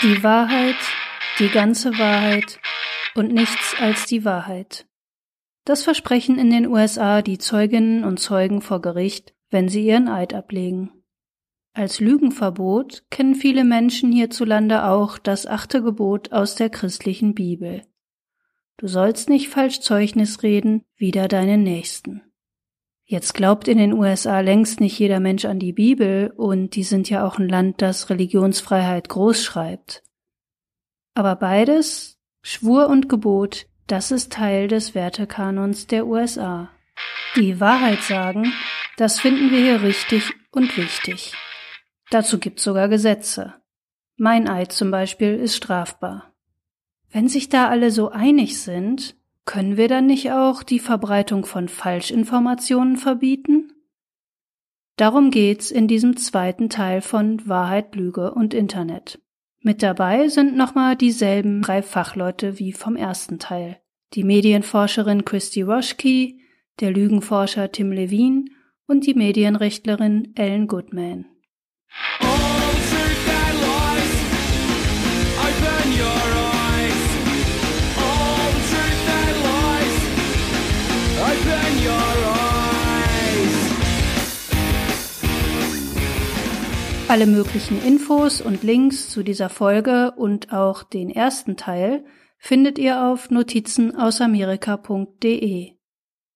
Die Wahrheit, die ganze Wahrheit und nichts als die Wahrheit. Das versprechen in den USA die Zeuginnen und Zeugen vor Gericht, wenn sie ihren Eid ablegen. Als Lügenverbot kennen viele Menschen hierzulande auch das achte Gebot aus der christlichen Bibel. Du sollst nicht falsch Zeugnis reden, wider deinen Nächsten. Jetzt glaubt in den USA längst nicht jeder Mensch an die Bibel und die sind ja auch ein Land, das Religionsfreiheit groß schreibt. Aber beides, Schwur und Gebot, das ist Teil des Wertekanons der USA. Die Wahrheit sagen, das finden wir hier richtig und wichtig. Dazu gibt's sogar Gesetze. Mein Eid zum Beispiel ist strafbar. Wenn sich da alle so einig sind, können wir dann nicht auch die Verbreitung von Falschinformationen verbieten? Darum geht's in diesem zweiten Teil von Wahrheit, Lüge und Internet. Mit dabei sind nochmal dieselben drei Fachleute wie vom ersten Teil. Die Medienforscherin Christy Roschke, der Lügenforscher Tim Levine und die Medienrechtlerin Ellen Goodman. Alle möglichen Infos und Links zu dieser Folge und auch den ersten Teil findet ihr auf notizenausamerika.de.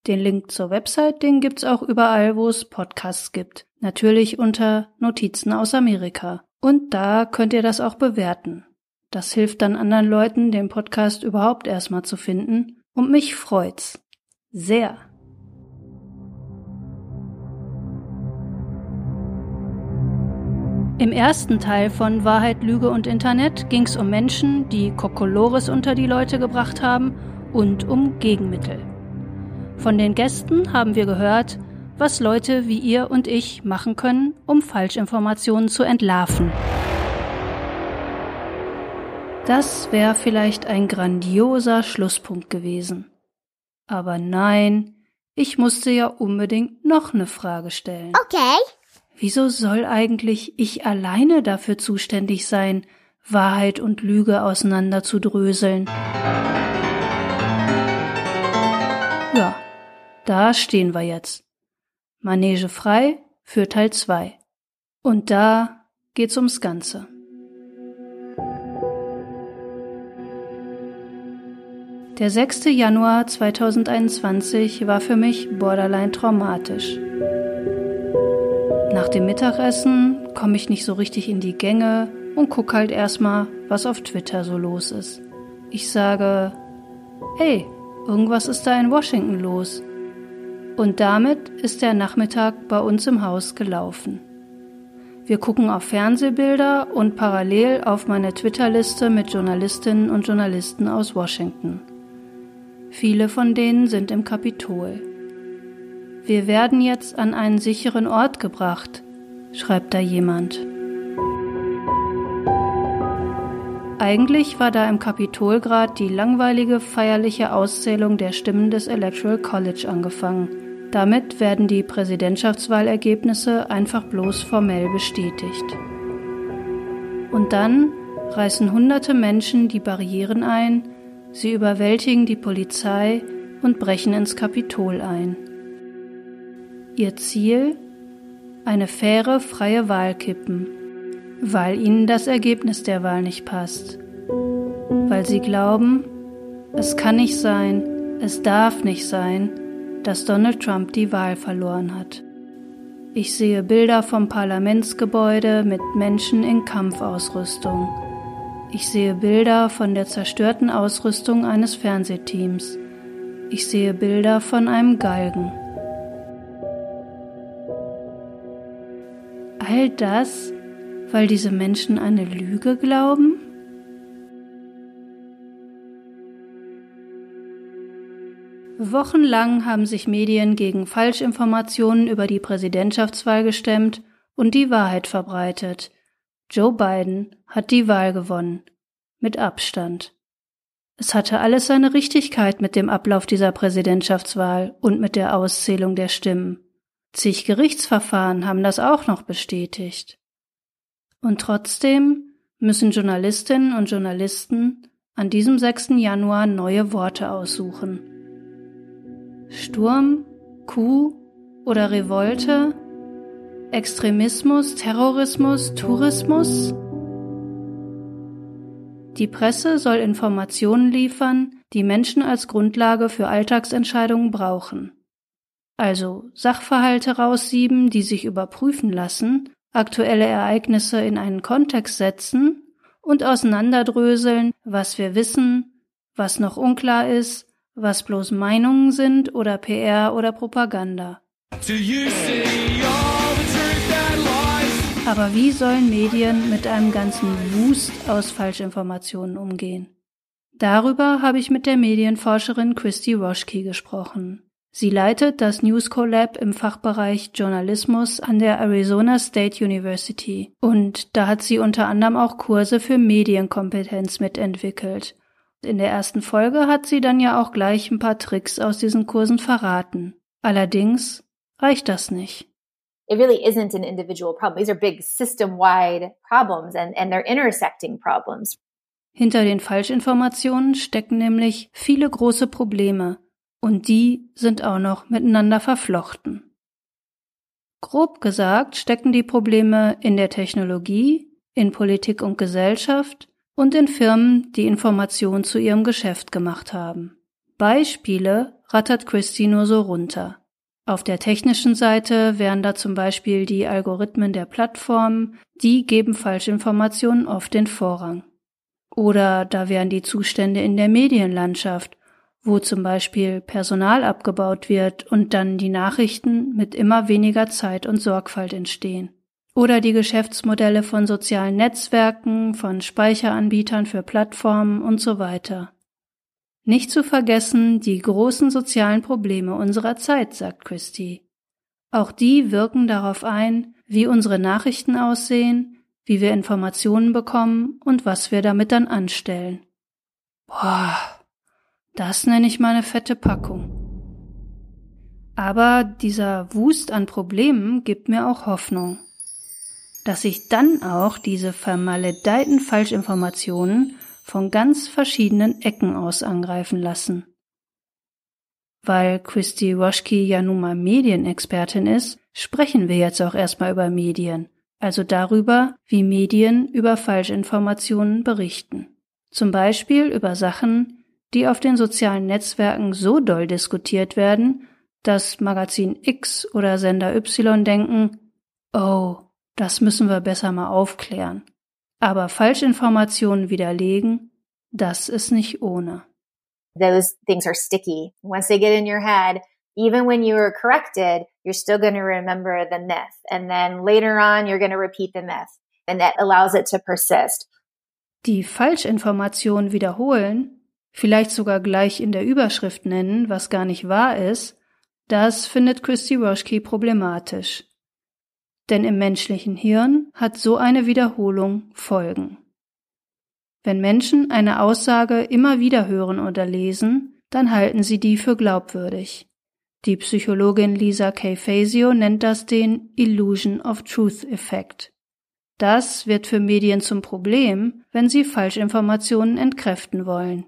Den Link zur Website, den gibt's auch überall, wo es Podcasts gibt. Natürlich unter Notizen aus Amerika. Und da könnt ihr das auch bewerten. Das hilft dann anderen Leuten, den Podcast überhaupt erstmal zu finden. Und mich freut's. Sehr. Im ersten Teil von Wahrheit, Lüge und Internet ging es um Menschen, die Kokolores unter die Leute gebracht haben und um Gegenmittel. Von den Gästen haben wir gehört, was Leute wie ihr und ich machen können, um Falschinformationen zu entlarven. Das wäre vielleicht ein grandioser Schlusspunkt gewesen. Aber nein, ich musste ja unbedingt noch eine Frage stellen. Okay. Wieso soll eigentlich ich alleine dafür zuständig sein, Wahrheit und Lüge auseinanderzudröseln? Ja, da stehen wir jetzt. Manege frei für Teil 2. Und da geht's ums Ganze. Der 6. Januar 2021 war für mich borderline traumatisch. Nach dem Mittagessen komme ich nicht so richtig in die Gänge und guck halt erstmal, was auf Twitter so los ist. Ich sage, hey, irgendwas ist da in Washington los. Und damit ist der Nachmittag bei uns im Haus gelaufen. Wir gucken auf Fernsehbilder und parallel auf meine Twitter-Liste mit Journalistinnen und Journalisten aus Washington. Viele von denen sind im Kapitol. Wir werden jetzt an einen sicheren Ort gebracht, schreibt da jemand. Eigentlich war da im Kapitol grad die langweilige feierliche Auszählung der Stimmen des Electoral College angefangen. Damit werden die Präsidentschaftswahlergebnisse einfach bloß formell bestätigt. Und dann reißen hunderte Menschen die Barrieren ein, sie überwältigen die Polizei und brechen ins Kapitol ein. Ihr Ziel? Eine faire, freie Wahl kippen, weil ihnen das Ergebnis der Wahl nicht passt. Weil sie glauben, es kann nicht sein, es darf nicht sein, dass Donald Trump die Wahl verloren hat. Ich sehe Bilder vom Parlamentsgebäude mit Menschen in Kampfausrüstung. Ich sehe Bilder von der zerstörten Ausrüstung eines Fernsehteams. Ich sehe Bilder von einem Galgen. All das, weil diese Menschen eine Lüge glauben? Wochenlang haben sich Medien gegen Falschinformationen über die Präsidentschaftswahl gestemmt und die Wahrheit verbreitet. Joe Biden hat die Wahl gewonnen. Mit Abstand. Es hatte alles seine Richtigkeit mit dem Ablauf dieser Präsidentschaftswahl und mit der Auszählung der Stimmen. Zig Gerichtsverfahren haben das auch noch bestätigt. Und trotzdem müssen Journalistinnen und Journalisten an diesem 6. Januar neue Worte aussuchen. Sturm, Coup oder Revolte? Extremismus, Terrorismus, Tourismus? Die Presse soll Informationen liefern, die Menschen als Grundlage für Alltagsentscheidungen brauchen. Also Sachverhalte raussieben, die sich überprüfen lassen, aktuelle Ereignisse in einen Kontext setzen und auseinanderdröseln, was wir wissen, was noch unklar ist, was bloß Meinungen sind oder PR oder Propaganda. Aber wie sollen Medien mit einem ganzen Wust aus Falschinformationen umgehen? Darüber habe ich mit der Medienforscherin Christy Roschke gesprochen. Sie leitet das News Collab im Fachbereich Journalismus an der Arizona State University und da hat sie unter anderem auch Kurse für Medienkompetenz mitentwickelt. In der ersten Folge hat sie dann ja auch gleich ein paar Tricks aus diesen Kursen verraten. Allerdings reicht das nicht. It really isn't an individual problem. These are big system-wide problems and, and they're intersecting problems. Hinter den Falschinformationen stecken nämlich viele große Probleme und die sind auch noch miteinander verflochten. Grob gesagt stecken die Probleme in der Technologie, in Politik und Gesellschaft und in Firmen, die Informationen zu ihrem Geschäft gemacht haben. Beispiele rattert Christy nur so runter. Auf der technischen Seite wären da zum Beispiel die Algorithmen der Plattformen, die geben Falschinformationen oft den Vorrang. Oder da wären die Zustände in der Medienlandschaft, wo zum Beispiel Personal abgebaut wird und dann die Nachrichten mit immer weniger Zeit und Sorgfalt entstehen. Oder die Geschäftsmodelle von sozialen Netzwerken, von Speicheranbietern für Plattformen und so weiter. Nicht zu vergessen die großen sozialen Probleme unserer Zeit, sagt Christie. Auch die wirken darauf ein, wie unsere Nachrichten aussehen, wie wir Informationen bekommen und was wir damit dann anstellen. Boah, das nenne ich mal eine fette Packung. Aber dieser Wust an Problemen gibt mir auch Hoffnung, dass sich dann auch diese vermaledeiten Falschinformationen von ganz verschiedenen Ecken aus angreifen lassen. Weil Christy Roschke ja nun mal Medienexpertin ist, sprechen wir jetzt auch erstmal über Medien also darüber, wie Medien über Falschinformationen berichten. Zum Beispiel über Sachen, die auf den sozialen Netzwerken so doll diskutiert werden, dass Magazin X oder Sender Y denken, oh, das müssen wir besser mal aufklären. Aber Falschinformationen widerlegen, das ist nicht ohne. Those things are sticky. Once they get in your head, even when you are corrected, you're still going to remember the myth. And then later on, you're going to repeat the myth. And that allows it to persist. Die Falschinformation wiederholen, vielleicht sogar gleich in der Überschrift nennen, was gar nicht wahr ist, das findet Christy Roschke problematisch. Denn im menschlichen Hirn hat so eine Wiederholung Folgen. Wenn Menschen eine Aussage immer wieder hören oder lesen, dann halten sie die für glaubwürdig. Die Psychologin Lisa K. Fazio nennt das den Illusion of Truth Effekt. Das wird für Medien zum Problem, wenn sie Falschinformationen entkräften wollen.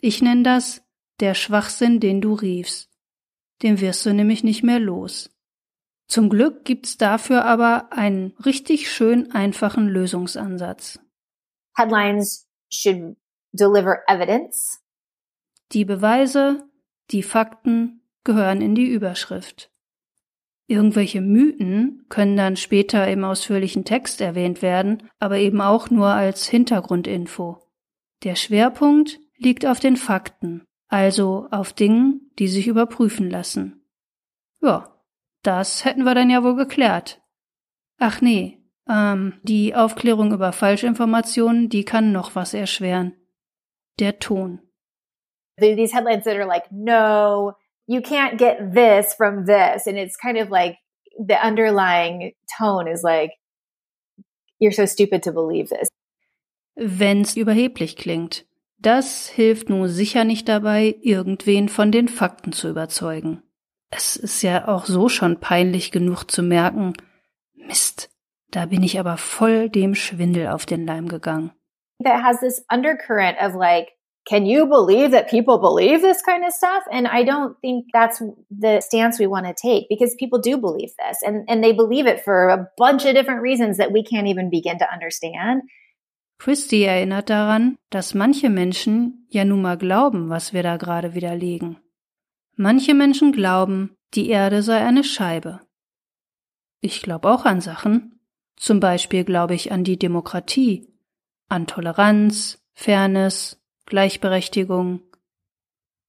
Ich nenne das der Schwachsinn, den du riefst. Den wirst du nämlich nicht mehr los. Zum Glück gibt's dafür aber einen richtig schön einfachen Lösungsansatz. Headlines should deliver evidence. Die Beweise, die Fakten gehören in die Überschrift. Irgendwelche Mythen können dann später im ausführlichen Text erwähnt werden, aber eben auch nur als Hintergrundinfo. Der Schwerpunkt liegt auf den Fakten, also auf Dingen, die sich überprüfen lassen. Ja, das hätten wir dann ja wohl geklärt. Ach nee, ähm, die Aufklärung über Falschinformationen, die kann noch was erschweren. Der Ton. These headlines that are like, no, you can't get this from this. And it's kind of like the underlying tone is like, you're so stupid to believe this. Wenn's überheblich klingt. Das hilft nun sicher nicht dabei, irgendwen von den Fakten zu überzeugen. Es ist ja auch so schon peinlich genug zu merken, Mist, Da bin ich aber voll dem Schwindel auf den Leim gegangen. That has this undercurrent of like, can you believe that people believe this kind of stuff? And I don't think that's the stance we want to take because people do believe this and, and they believe it for a bunch of different reasons that we can't even begin to understand. Christy erinnert daran, dass manche Menschen ja nun mal glauben, was wir da gerade widerlegen. Manche Menschen glauben, die Erde sei eine Scheibe. Ich glaube auch an Sachen. Zum Beispiel glaube ich an die Demokratie, an Toleranz, Fairness, Gleichberechtigung.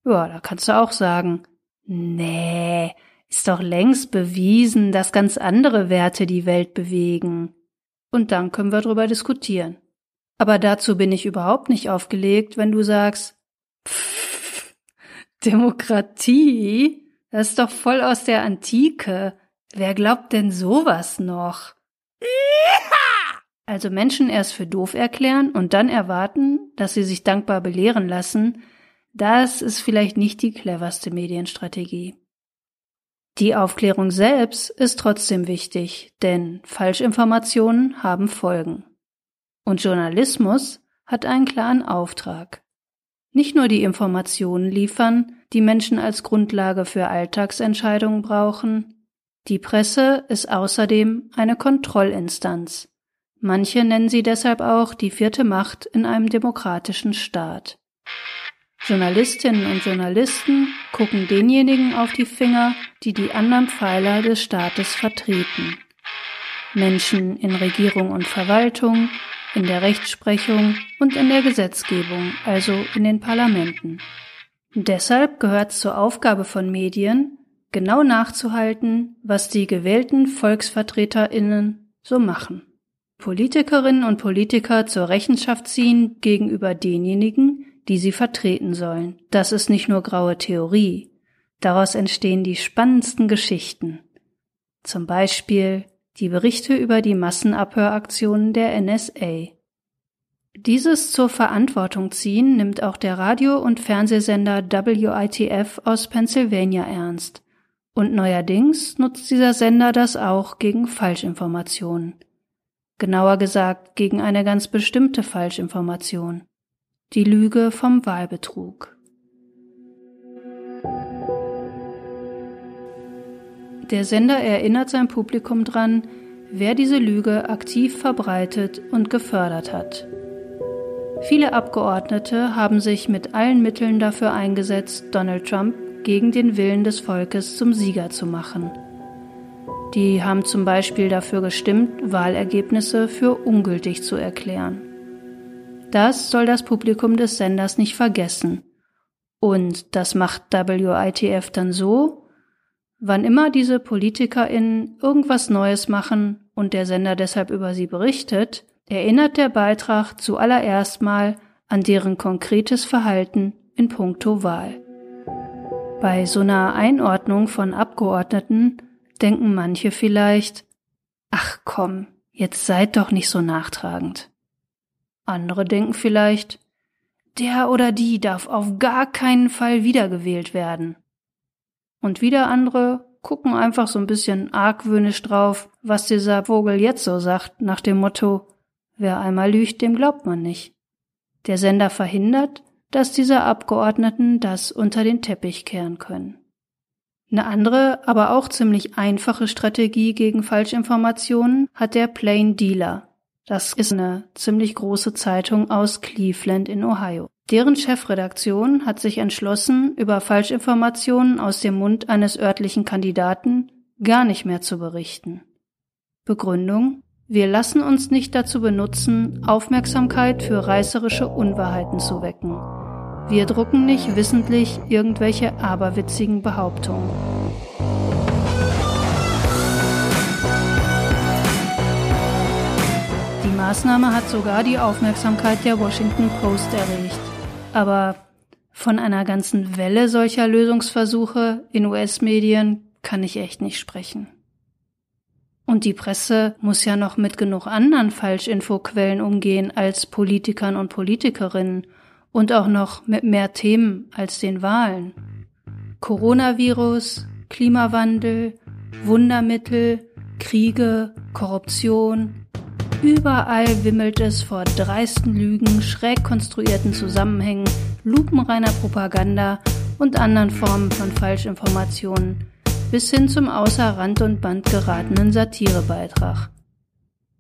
Ja, da kannst du auch sagen, nee, ist doch längst bewiesen, dass ganz andere Werte die Welt bewegen. Und dann können wir drüber diskutieren. Aber dazu bin ich überhaupt nicht aufgelegt, wenn du sagst, pff, Demokratie, das ist doch voll aus der Antike. Wer glaubt denn sowas noch? Also Menschen erst für doof erklären und dann erwarten, dass sie sich dankbar belehren lassen, das ist vielleicht nicht die cleverste Medienstrategie. Die Aufklärung selbst ist trotzdem wichtig, denn Falschinformationen haben Folgen. Und Journalismus hat einen klaren Auftrag. Nicht nur die Informationen liefern, die Menschen als Grundlage für Alltagsentscheidungen brauchen, die Presse ist außerdem eine Kontrollinstanz. Manche nennen sie deshalb auch die vierte Macht in einem demokratischen Staat. Journalistinnen und Journalisten gucken denjenigen auf die Finger, die die anderen Pfeiler des Staates vertreten. Menschen in Regierung und Verwaltung, in der Rechtsprechung und in der Gesetzgebung, also in den Parlamenten. Deshalb gehört es zur Aufgabe von Medien, genau nachzuhalten, was die gewählten Volksvertreterinnen so machen. Politikerinnen und Politiker zur Rechenschaft ziehen gegenüber denjenigen, die sie vertreten sollen. Das ist nicht nur graue Theorie. Daraus entstehen die spannendsten Geschichten. Zum Beispiel die Berichte über die Massenabhöraktionen der NSA. Dieses zur Verantwortung ziehen nimmt auch der Radio- und Fernsehsender WITF aus Pennsylvania ernst. Und neuerdings nutzt dieser Sender das auch gegen Falschinformationen. Genauer gesagt gegen eine ganz bestimmte Falschinformation. Die Lüge vom Wahlbetrug. Der Sender erinnert sein Publikum dran, wer diese Lüge aktiv verbreitet und gefördert hat. Viele Abgeordnete haben sich mit allen Mitteln dafür eingesetzt, Donald Trump gegen den Willen des Volkes zum Sieger zu machen. Die haben zum Beispiel dafür gestimmt, Wahlergebnisse für ungültig zu erklären. Das soll das Publikum des Senders nicht vergessen. Und das macht WITF dann so, Wann immer diese PolitikerInnen irgendwas Neues machen und der Sender deshalb über sie berichtet, erinnert der Beitrag zuallererst mal an deren konkretes Verhalten in puncto Wahl. Bei so einer Einordnung von Abgeordneten denken manche vielleicht, ach komm, jetzt seid doch nicht so nachtragend. Andere denken vielleicht, der oder die darf auf gar keinen Fall wiedergewählt werden. Und wieder andere gucken einfach so ein bisschen argwöhnisch drauf, was dieser Vogel jetzt so sagt, nach dem Motto, wer einmal lügt, dem glaubt man nicht. Der Sender verhindert, dass diese Abgeordneten das unter den Teppich kehren können. Eine andere, aber auch ziemlich einfache Strategie gegen Falschinformationen hat der Plain Dealer. Das ist eine ziemlich große Zeitung aus Cleveland in Ohio. Deren Chefredaktion hat sich entschlossen, über Falschinformationen aus dem Mund eines örtlichen Kandidaten gar nicht mehr zu berichten. Begründung Wir lassen uns nicht dazu benutzen, Aufmerksamkeit für reißerische Unwahrheiten zu wecken. Wir drucken nicht wissentlich irgendwelche aberwitzigen Behauptungen. Die Maßnahme hat sogar die Aufmerksamkeit der Washington Post erregt. Aber von einer ganzen Welle solcher Lösungsversuche in US-Medien kann ich echt nicht sprechen. Und die Presse muss ja noch mit genug anderen Falschinfoquellen umgehen als Politikern und Politikerinnen und auch noch mit mehr Themen als den Wahlen. Coronavirus, Klimawandel, Wundermittel, Kriege, Korruption. Überall wimmelt es vor dreisten Lügen, schräg konstruierten Zusammenhängen, lupenreiner Propaganda und anderen Formen von Falschinformationen, bis hin zum außer Rand und Band geratenen Satirebeitrag.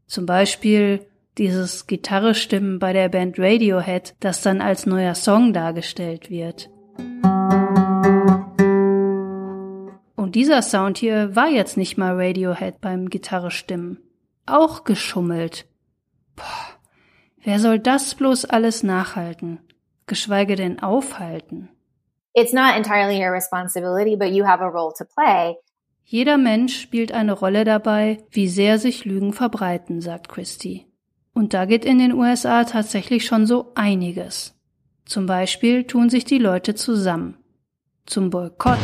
Zum Beispiel dieses Gitarrestimmen bei der Band Radiohead, das dann als neuer Song dargestellt wird. Und dieser Sound hier war jetzt nicht mal Radiohead beim Gitarrestimmen. Auch geschummelt. Boah, wer soll das bloß alles nachhalten? Geschweige denn aufhalten? It's not entirely your responsibility, but you have a role to play. Jeder Mensch spielt eine Rolle dabei, wie sehr sich Lügen verbreiten, sagt Christie. Und da geht in den USA tatsächlich schon so einiges. Zum Beispiel tun sich die Leute zusammen. Zum Boykott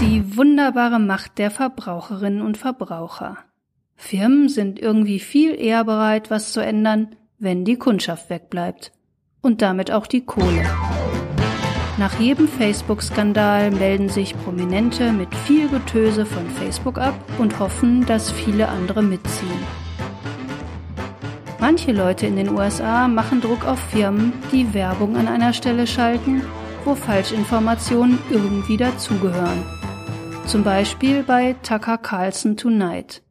die wunderbare Macht der Verbraucherinnen und Verbraucher. Firmen sind irgendwie viel eher bereit, was zu ändern, wenn die Kundschaft wegbleibt. Und damit auch die Kohle. Nach jedem Facebook-Skandal melden sich Prominente mit viel Getöse von Facebook ab und hoffen, dass viele andere mitziehen. Manche Leute in den USA machen Druck auf Firmen, die Werbung an einer Stelle schalten, wo Falschinformationen irgendwie dazugehören zum Beispiel bei Tucker Carlson Tonight.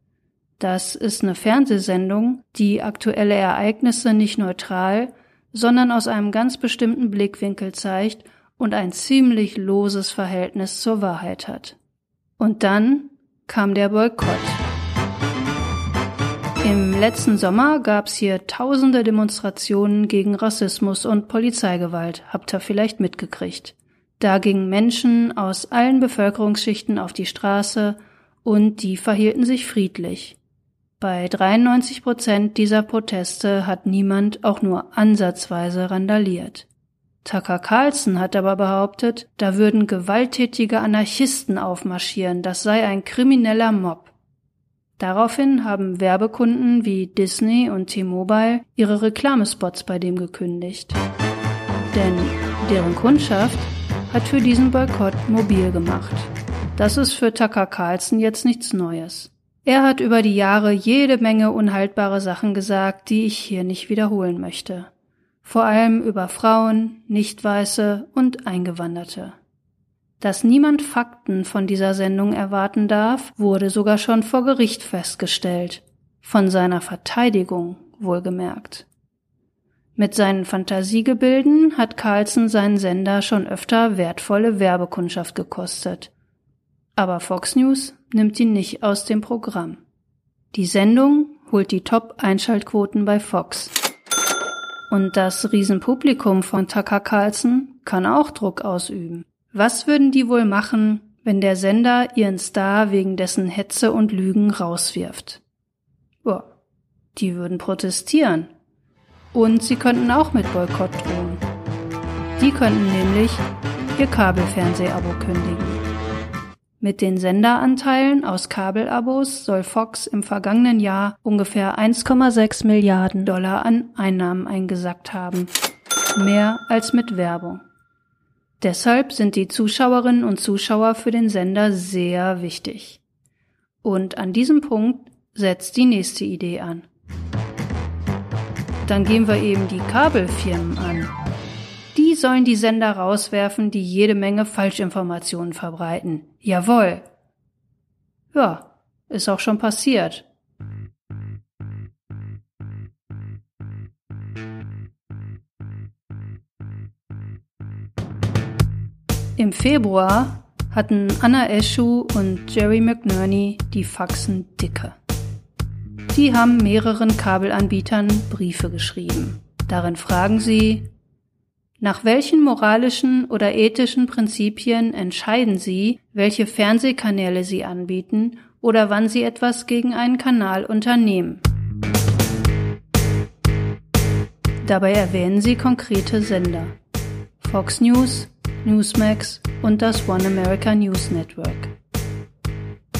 Das ist eine Fernsehsendung, die aktuelle Ereignisse nicht neutral, sondern aus einem ganz bestimmten Blickwinkel zeigt und ein ziemlich loses Verhältnis zur Wahrheit hat. Und dann kam der Boykott. Im letzten Sommer gab's hier tausende Demonstrationen gegen Rassismus und Polizeigewalt, habt ihr vielleicht mitgekriegt. Da gingen Menschen aus allen Bevölkerungsschichten auf die Straße und die verhielten sich friedlich. Bei 93 Prozent dieser Proteste hat niemand auch nur ansatzweise randaliert. Tucker Carlson hat aber behauptet, da würden gewalttätige Anarchisten aufmarschieren, das sei ein krimineller Mob. Daraufhin haben Werbekunden wie Disney und T-Mobile ihre Reklamespots bei dem gekündigt. Denn deren Kundschaft hat für diesen Boykott mobil gemacht. Das ist für Tucker Carlson jetzt nichts Neues. Er hat über die Jahre jede Menge unhaltbare Sachen gesagt, die ich hier nicht wiederholen möchte. Vor allem über Frauen, Nichtweiße und Eingewanderte. Dass niemand Fakten von dieser Sendung erwarten darf, wurde sogar schon vor Gericht festgestellt. Von seiner Verteidigung wohlgemerkt. Mit seinen Fantasiegebilden hat Carlson seinen Sender schon öfter wertvolle Werbekundschaft gekostet. Aber Fox News nimmt ihn nicht aus dem Programm. Die Sendung holt die Top-Einschaltquoten bei Fox. Und das Riesenpublikum von Tucker Carlson kann auch Druck ausüben. Was würden die wohl machen, wenn der Sender ihren Star wegen dessen Hetze und Lügen rauswirft? Boah, die würden protestieren und sie könnten auch mit Boykott drohen. Die könnten nämlich ihr Kabelfernsehabo kündigen. Mit den Senderanteilen aus Kabelabos soll Fox im vergangenen Jahr ungefähr 1,6 Milliarden Dollar an Einnahmen eingesackt haben. Mehr als mit Werbung. Deshalb sind die Zuschauerinnen und Zuschauer für den Sender sehr wichtig. Und an diesem Punkt setzt die nächste Idee an. Dann gehen wir eben die Kabelfirmen an. Die sollen die Sender rauswerfen, die jede Menge Falschinformationen verbreiten. Jawohl. Ja, ist auch schon passiert. Im Februar hatten Anna Eschu und Jerry McNerney die Faxen dicke. Die haben mehreren Kabelanbietern Briefe geschrieben. Darin fragen sie, nach welchen moralischen oder ethischen Prinzipien entscheiden Sie, welche Fernsehkanäle Sie anbieten oder wann Sie etwas gegen einen Kanal unternehmen? Dabei erwähnen Sie konkrete Sender. Fox News, Newsmax und das One America News Network.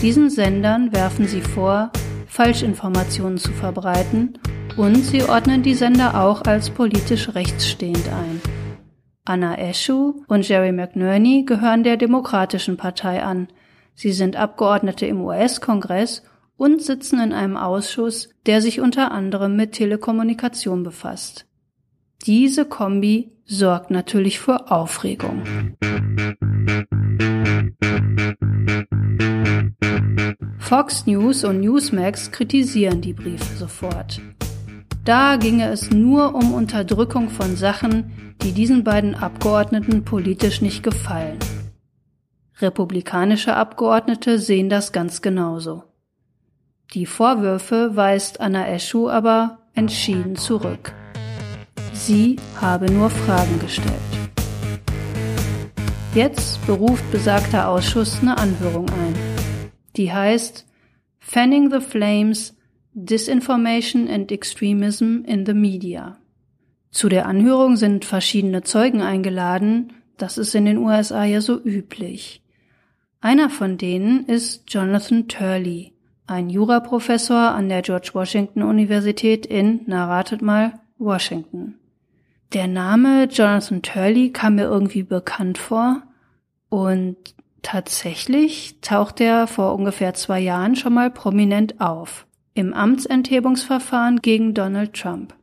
Diesen Sendern werfen Sie vor, Falschinformationen zu verbreiten und sie ordnen die Sender auch als politisch rechtsstehend ein. Anna Eschu und Jerry McNerney gehören der Demokratischen Partei an. Sie sind Abgeordnete im US-Kongress und sitzen in einem Ausschuss, der sich unter anderem mit Telekommunikation befasst. Diese Kombi sorgt natürlich für Aufregung. Fox News und Newsmax kritisieren die Briefe sofort. Da ginge es nur um Unterdrückung von Sachen, die diesen beiden Abgeordneten politisch nicht gefallen. Republikanische Abgeordnete sehen das ganz genauso. Die Vorwürfe weist Anna Eschu aber entschieden zurück. Sie habe nur Fragen gestellt. Jetzt beruft besagter Ausschuss eine Anhörung ein. Die heißt Fanning the Flames Disinformation and Extremism in the Media. Zu der Anhörung sind verschiedene Zeugen eingeladen, das ist in den USA ja so üblich. Einer von denen ist Jonathan Turley, ein Juraprofessor an der George Washington Universität in, na ratet mal, Washington. Der Name Jonathan Turley kam mir irgendwie bekannt vor und tatsächlich taucht er vor ungefähr zwei Jahren schon mal prominent auf im Amtsenthebungsverfahren gegen Donald Trump.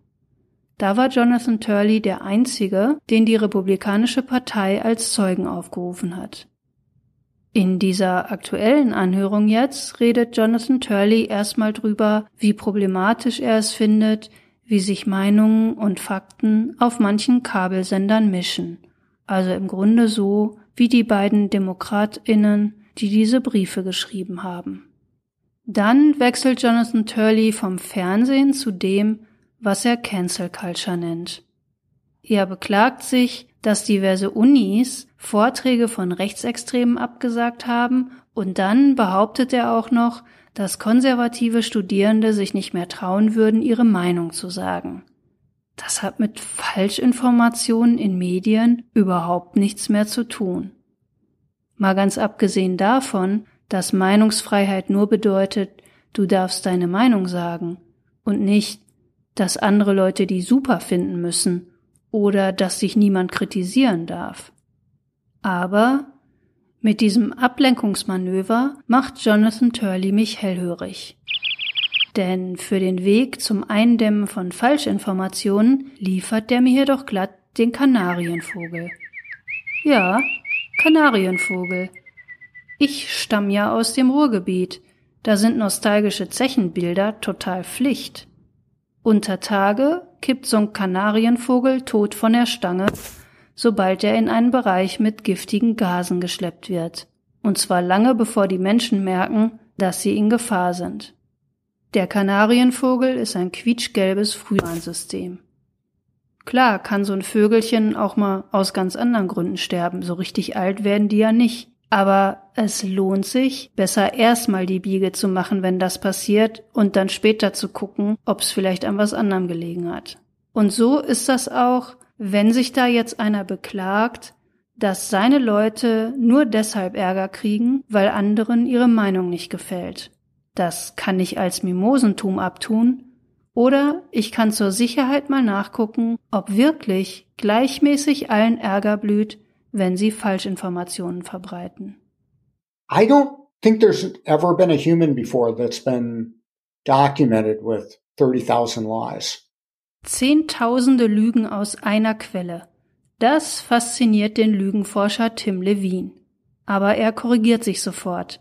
Da war Jonathan Turley der einzige, den die Republikanische Partei als Zeugen aufgerufen hat. In dieser aktuellen Anhörung jetzt redet Jonathan Turley erstmal drüber, wie problematisch er es findet, wie sich Meinungen und Fakten auf manchen Kabelsendern mischen. Also im Grunde so wie die beiden Demokratinnen, die diese Briefe geschrieben haben. Dann wechselt Jonathan Turley vom Fernsehen zu dem, was er Cancel Culture nennt. Er beklagt sich, dass diverse Unis Vorträge von Rechtsextremen abgesagt haben und dann behauptet er auch noch, dass konservative Studierende sich nicht mehr trauen würden, ihre Meinung zu sagen. Das hat mit Falschinformationen in Medien überhaupt nichts mehr zu tun. Mal ganz abgesehen davon, dass Meinungsfreiheit nur bedeutet, du darfst deine Meinung sagen und nicht, dass andere Leute die super finden müssen oder dass sich niemand kritisieren darf. Aber mit diesem Ablenkungsmanöver macht Jonathan Turley mich hellhörig. Denn für den Weg zum Eindämmen von Falschinformationen liefert der mir hier doch glatt den Kanarienvogel. Ja, Kanarienvogel. Ich stamm ja aus dem Ruhrgebiet. Da sind nostalgische Zechenbilder total Pflicht. Unter Tage kippt so ein Kanarienvogel tot von der Stange, sobald er in einen Bereich mit giftigen Gasen geschleppt wird. Und zwar lange bevor die Menschen merken, dass sie in Gefahr sind. Der Kanarienvogel ist ein quietschgelbes Frühwarnsystem. Klar kann so ein Vögelchen auch mal aus ganz anderen Gründen sterben, so richtig alt werden die ja nicht. Aber es lohnt sich, besser erstmal die Biege zu machen, wenn das passiert, und dann später zu gucken, ob es vielleicht an was anderem gelegen hat. Und so ist das auch, wenn sich da jetzt einer beklagt, dass seine Leute nur deshalb Ärger kriegen, weil anderen ihre Meinung nicht gefällt. Das kann ich als Mimosentum abtun, oder ich kann zur Sicherheit mal nachgucken, ob wirklich gleichmäßig allen Ärger blüht, wenn sie Falschinformationen verbreiten. I don't think there's ever been a human before that's been documented with 30,000 lies. Zehntausende Lügen aus einer Quelle. Das fasziniert den Lügenforscher Tim Levine. Aber er korrigiert sich sofort.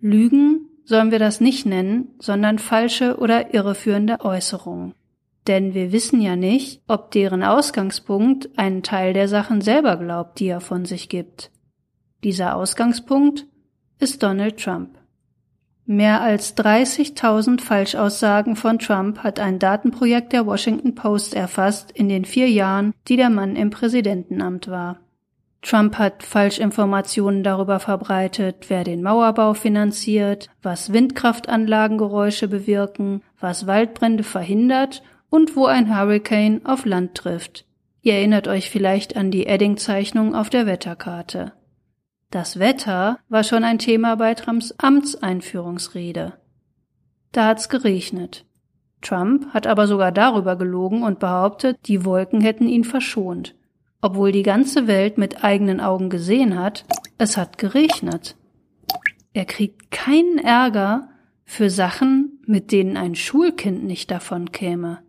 Lügen sollen wir das nicht nennen, sondern falsche oder irreführende Äußerungen. Denn wir wissen ja nicht, ob deren Ausgangspunkt einen Teil der Sachen selber glaubt, die er von sich gibt. Dieser Ausgangspunkt ist Donald Trump. Mehr als 30.000 Falschaussagen von Trump hat ein Datenprojekt der Washington Post erfasst in den vier Jahren, die der Mann im Präsidentenamt war. Trump hat Falschinformationen darüber verbreitet, wer den Mauerbau finanziert, was Windkraftanlagengeräusche bewirken, was Waldbrände verhindert und wo ein Hurricane auf Land trifft. Ihr erinnert euch vielleicht an die Edding-Zeichnung auf der Wetterkarte. Das Wetter war schon ein Thema bei Trumps Amtseinführungsrede. Da hat's geregnet. Trump hat aber sogar darüber gelogen und behauptet, die Wolken hätten ihn verschont, obwohl die ganze Welt mit eigenen Augen gesehen hat, es hat geregnet. Er kriegt keinen Ärger für Sachen, mit denen ein Schulkind nicht davon käme.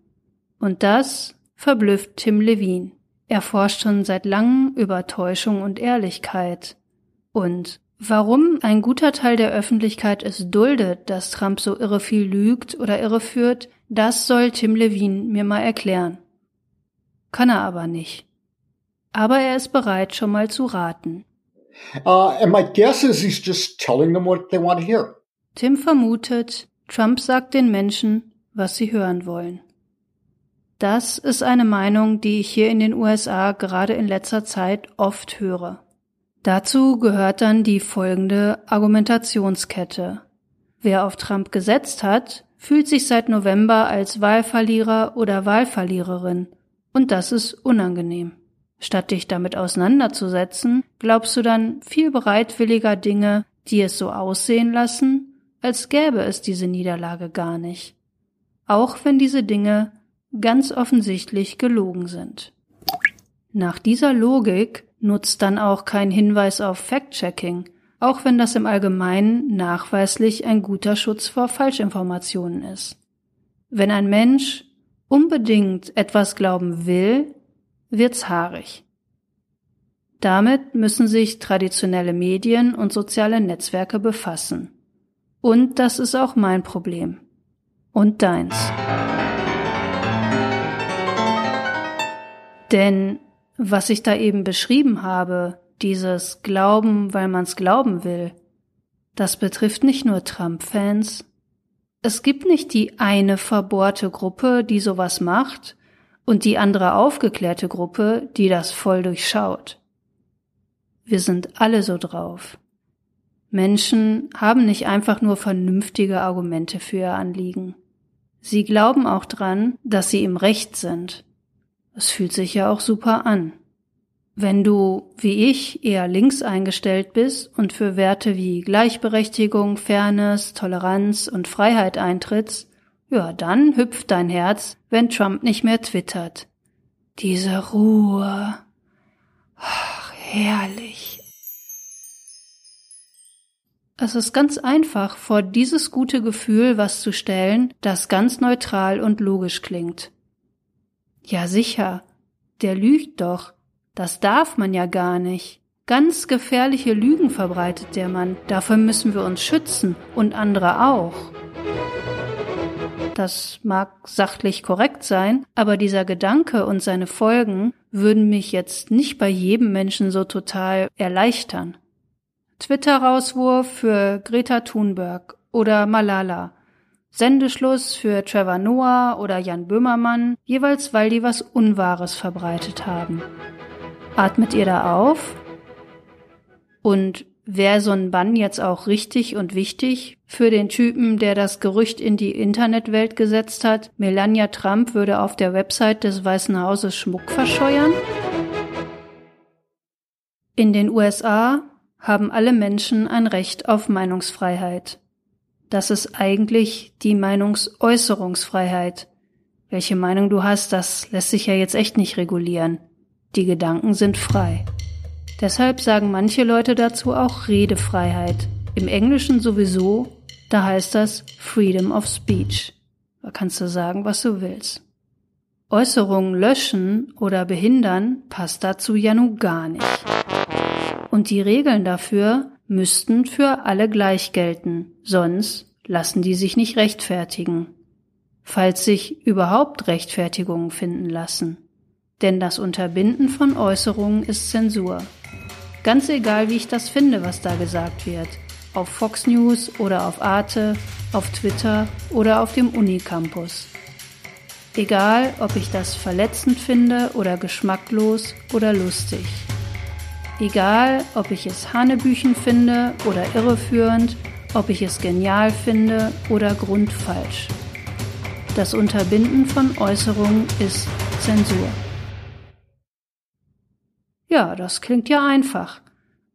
Und das verblüfft Tim Levine. Er forscht schon seit langem über Täuschung und Ehrlichkeit. Und warum ein guter Teil der Öffentlichkeit es duldet, dass Trump so irre viel lügt oder irreführt, das soll Tim Levine mir mal erklären. Kann er aber nicht. Aber er ist bereit, schon mal zu raten. Uh, and my guess is he's just telling them what they want to hear. Tim vermutet, Trump sagt den Menschen, was sie hören wollen. Das ist eine Meinung, die ich hier in den USA gerade in letzter Zeit oft höre. Dazu gehört dann die folgende Argumentationskette. Wer auf Trump gesetzt hat, fühlt sich seit November als Wahlverlierer oder Wahlverliererin, und das ist unangenehm. Statt dich damit auseinanderzusetzen, glaubst du dann viel bereitwilliger Dinge, die es so aussehen lassen, als gäbe es diese Niederlage gar nicht. Auch wenn diese Dinge ganz offensichtlich gelogen sind. Nach dieser Logik nutzt dann auch kein Hinweis auf Fact-Checking, auch wenn das im Allgemeinen nachweislich ein guter Schutz vor Falschinformationen ist. Wenn ein Mensch unbedingt etwas glauben will, wird's haarig. Damit müssen sich traditionelle Medien und soziale Netzwerke befassen. Und das ist auch mein Problem. Und deins. Denn was ich da eben beschrieben habe, dieses Glauben, weil man's glauben will, das betrifft nicht nur Trump-Fans. Es gibt nicht die eine verbohrte Gruppe, die sowas macht, und die andere aufgeklärte Gruppe, die das voll durchschaut. Wir sind alle so drauf. Menschen haben nicht einfach nur vernünftige Argumente für ihr Anliegen. Sie glauben auch dran, dass sie im Recht sind es fühlt sich ja auch super an. Wenn du, wie ich, eher links eingestellt bist und für Werte wie Gleichberechtigung, Fairness, Toleranz und Freiheit eintrittst, ja, dann hüpft dein Herz, wenn Trump nicht mehr twittert. Diese Ruhe. Ach, herrlich. Es ist ganz einfach, vor dieses gute Gefühl was zu stellen, das ganz neutral und logisch klingt. Ja sicher, der lügt doch. Das darf man ja gar nicht. Ganz gefährliche Lügen verbreitet der Mann. Dafür müssen wir uns schützen und andere auch. Das mag sachlich korrekt sein, aber dieser Gedanke und seine Folgen würden mich jetzt nicht bei jedem Menschen so total erleichtern. Twitter-Rauswurf für Greta Thunberg oder Malala Sendeschluss für Trevor Noah oder Jan Böhmermann, jeweils weil die was Unwahres verbreitet haben. Atmet ihr da auf? Und wäre so ein Bann jetzt auch richtig und wichtig für den Typen, der das Gerücht in die Internetwelt gesetzt hat, Melania Trump würde auf der Website des Weißen Hauses Schmuck verscheuern? In den USA haben alle Menschen ein Recht auf Meinungsfreiheit. Das ist eigentlich die Meinungsäußerungsfreiheit. Welche Meinung du hast, das lässt sich ja jetzt echt nicht regulieren. Die Gedanken sind frei. Deshalb sagen manche Leute dazu auch Redefreiheit. Im Englischen sowieso, da heißt das Freedom of Speech. Da kannst du sagen, was du willst. Äußerungen löschen oder behindern passt dazu ja nun gar nicht. Und die Regeln dafür müssten für alle gleich gelten, sonst lassen die sich nicht rechtfertigen. Falls sich überhaupt Rechtfertigungen finden lassen. Denn das Unterbinden von Äußerungen ist Zensur. Ganz egal, wie ich das finde, was da gesagt wird. Auf Fox News oder auf Arte, auf Twitter oder auf dem Unicampus. Egal, ob ich das verletzend finde oder geschmacklos oder lustig. Egal, ob ich es Hanebüchen finde oder irreführend, ob ich es genial finde oder grundfalsch. Das Unterbinden von Äußerungen ist Zensur. Ja, das klingt ja einfach.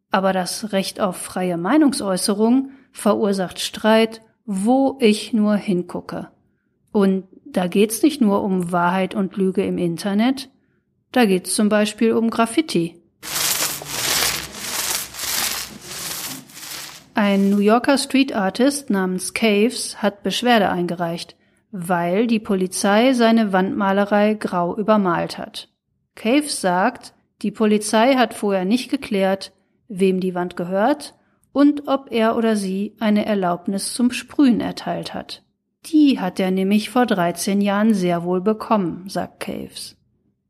Aber das Recht auf freie Meinungsäußerung verursacht Streit, wo ich nur hingucke. Und da geht's nicht nur um Wahrheit und Lüge im Internet, da geht's zum Beispiel um Graffiti. Ein New Yorker Street Artist namens Caves hat Beschwerde eingereicht, weil die Polizei seine Wandmalerei grau übermalt hat. Caves sagt, die Polizei hat vorher nicht geklärt, wem die Wand gehört und ob er oder sie eine Erlaubnis zum Sprühen erteilt hat. Die hat er nämlich vor 13 Jahren sehr wohl bekommen, sagt Caves.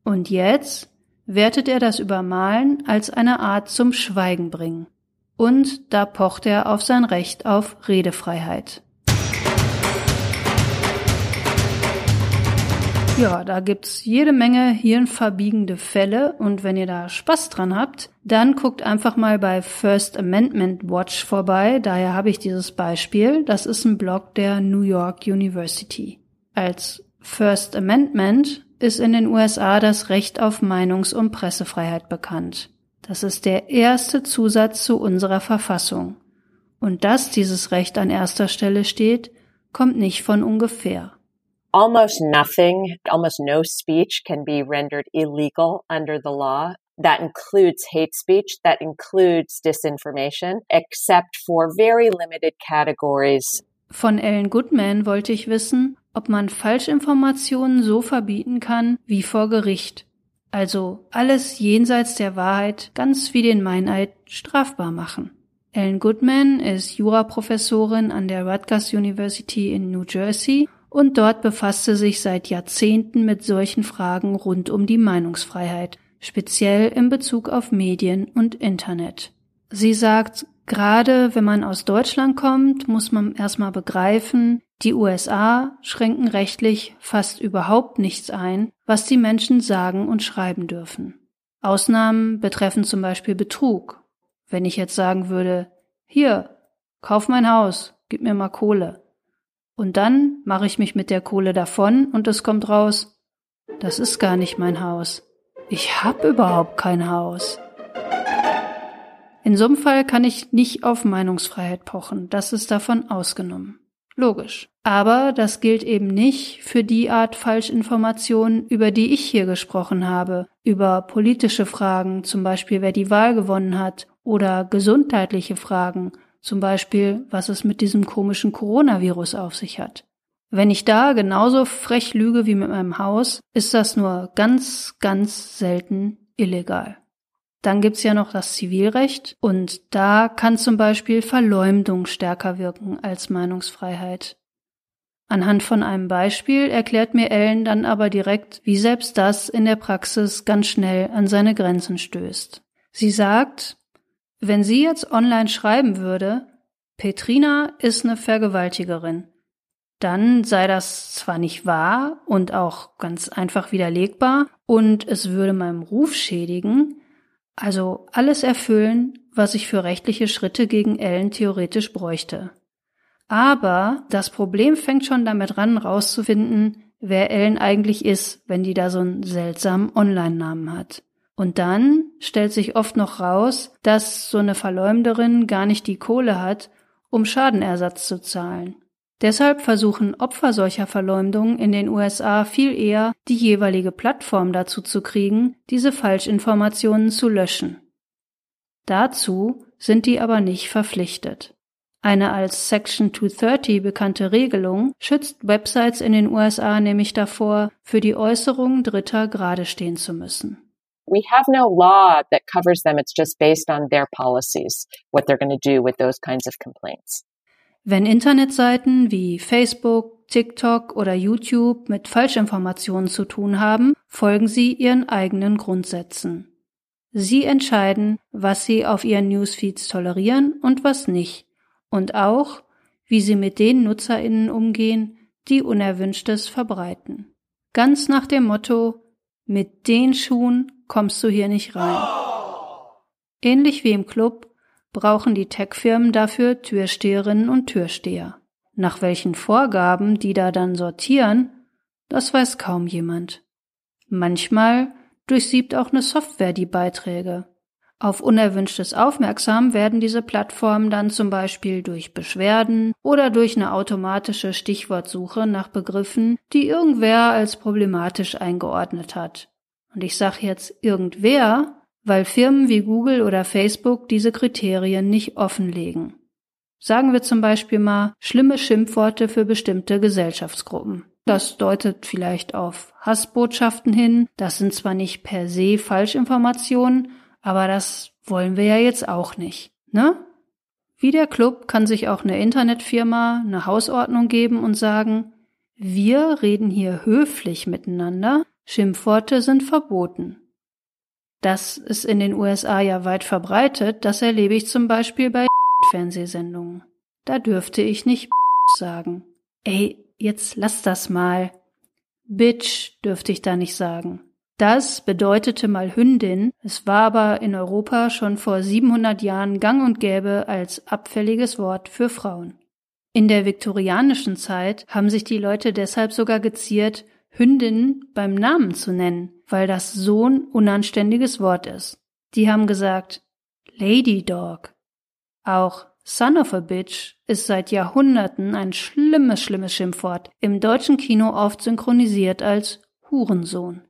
Und jetzt wertet er das Übermalen als eine Art zum Schweigen bringen und da pocht er auf sein Recht auf Redefreiheit. Ja, da gibt's jede Menge hirnverbiegende Fälle und wenn ihr da Spaß dran habt, dann guckt einfach mal bei First Amendment Watch vorbei. Daher habe ich dieses Beispiel. Das ist ein Blog der New York University. Als First Amendment ist in den USA das Recht auf Meinungs- und Pressefreiheit bekannt. Das ist der erste Zusatz zu unserer Verfassung. Und dass dieses Recht an erster Stelle steht, kommt nicht von ungefähr. Almost nothing, almost no speech can be rendered illegal under the law. That includes hate speech, that includes disinformation, except for very limited categories. Von Ellen Goodman wollte ich wissen, ob man Falschinformationen so verbieten kann wie vor Gericht. Also alles jenseits der Wahrheit, ganz wie den Meineid, strafbar machen. Ellen Goodman ist Juraprofessorin an der Rutgers University in New Jersey und dort befasste sich seit Jahrzehnten mit solchen Fragen rund um die Meinungsfreiheit, speziell in Bezug auf Medien und Internet. Sie sagt, gerade wenn man aus Deutschland kommt, muss man erstmal begreifen, die USA schränken rechtlich fast überhaupt nichts ein, was die Menschen sagen und schreiben dürfen. Ausnahmen betreffen zum Beispiel Betrug. Wenn ich jetzt sagen würde, hier, kauf mein Haus, gib mir mal Kohle. Und dann mache ich mich mit der Kohle davon und es kommt raus, das ist gar nicht mein Haus. Ich hab überhaupt kein Haus. In so einem Fall kann ich nicht auf Meinungsfreiheit pochen, das ist davon ausgenommen. Logisch. Aber das gilt eben nicht für die Art Falschinformationen, über die ich hier gesprochen habe, über politische Fragen, zum Beispiel wer die Wahl gewonnen hat, oder gesundheitliche Fragen, zum Beispiel was es mit diesem komischen Coronavirus auf sich hat. Wenn ich da genauso frech lüge wie mit meinem Haus, ist das nur ganz, ganz selten illegal. Dann gibt's ja noch das Zivilrecht und da kann zum Beispiel Verleumdung stärker wirken als Meinungsfreiheit. Anhand von einem Beispiel erklärt mir Ellen dann aber direkt, wie selbst das in der Praxis ganz schnell an seine Grenzen stößt. Sie sagt, wenn sie jetzt online schreiben würde, Petrina ist eine Vergewaltigerin, dann sei das zwar nicht wahr und auch ganz einfach widerlegbar und es würde meinem Ruf schädigen, also alles erfüllen, was ich für rechtliche Schritte gegen Ellen theoretisch bräuchte. Aber das Problem fängt schon damit ran, rauszufinden, wer Ellen eigentlich ist, wenn die da so einen seltsamen Online-Namen hat. Und dann stellt sich oft noch raus, dass so eine Verleumderin gar nicht die Kohle hat, um Schadenersatz zu zahlen. Deshalb versuchen Opfer solcher Verleumdungen in den USA viel eher, die jeweilige Plattform dazu zu kriegen, diese Falschinformationen zu löschen. Dazu sind die aber nicht verpflichtet. Eine als Section 230 bekannte Regelung schützt Websites in den USA nämlich davor, für die Äußerungen Dritter gerade stehen zu müssen. We have no law that covers them. It's just based on their policies, what they're going to do with those kinds of complaints. Wenn Internetseiten wie Facebook, TikTok oder YouTube mit Falschinformationen zu tun haben, folgen sie ihren eigenen Grundsätzen. Sie entscheiden, was sie auf ihren Newsfeeds tolerieren und was nicht, und auch, wie sie mit den Nutzerinnen umgehen, die Unerwünschtes verbreiten. Ganz nach dem Motto, mit den Schuhen kommst du hier nicht rein. Ähnlich wie im Club brauchen die Tech-Firmen dafür Türsteherinnen und Türsteher. Nach welchen Vorgaben die da dann sortieren, das weiß kaum jemand. Manchmal durchsiebt auch eine Software die Beiträge. Auf unerwünschtes Aufmerksam werden diese Plattformen dann zum Beispiel durch Beschwerden oder durch eine automatische Stichwortsuche nach Begriffen, die irgendwer als problematisch eingeordnet hat. Und ich sage jetzt irgendwer, weil Firmen wie Google oder Facebook diese Kriterien nicht offenlegen. Sagen wir zum Beispiel mal schlimme Schimpfworte für bestimmte Gesellschaftsgruppen. Das deutet vielleicht auf Hassbotschaften hin. Das sind zwar nicht per se Falschinformationen, aber das wollen wir ja jetzt auch nicht, ne? Wie der Club kann sich auch eine Internetfirma eine Hausordnung geben und sagen, wir reden hier höflich miteinander, Schimpfworte sind verboten. Das ist in den USA ja weit verbreitet, das erlebe ich zum Beispiel bei Fernsehsendungen. Da dürfte ich nicht sagen. Ey, jetzt lass das mal. Bitch dürfte ich da nicht sagen. Das bedeutete mal Hündin, es war aber in Europa schon vor 700 Jahren gang und gäbe als abfälliges Wort für Frauen. In der viktorianischen Zeit haben sich die Leute deshalb sogar geziert, Hündinnen beim Namen zu nennen, weil das so ein unanständiges Wort ist. Die haben gesagt Lady Dog. Auch Son of a Bitch ist seit Jahrhunderten ein schlimmes, schlimmes Schimpfwort, im deutschen Kino oft synchronisiert als Hurensohn.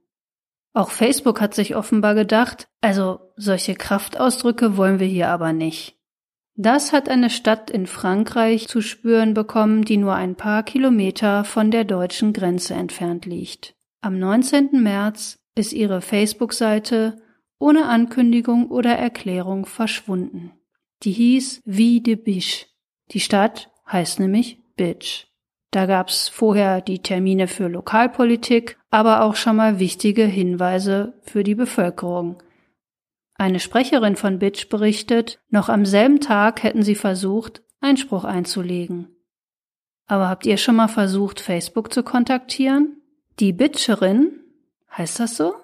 Auch Facebook hat sich offenbar gedacht, also solche Kraftausdrücke wollen wir hier aber nicht. Das hat eine Stadt in Frankreich zu spüren bekommen, die nur ein paar Kilometer von der deutschen Grenze entfernt liegt. Am 19. März ist ihre Facebook-Seite ohne Ankündigung oder Erklärung verschwunden. Die hieß Wie de Biche. Die Stadt heißt nämlich Bitch. Da gab's vorher die Termine für Lokalpolitik, aber auch schon mal wichtige Hinweise für die Bevölkerung. Eine Sprecherin von Bitch berichtet, noch am selben Tag hätten sie versucht, Einspruch einzulegen. Aber habt ihr schon mal versucht, Facebook zu kontaktieren? Die Bitcherin, heißt das so?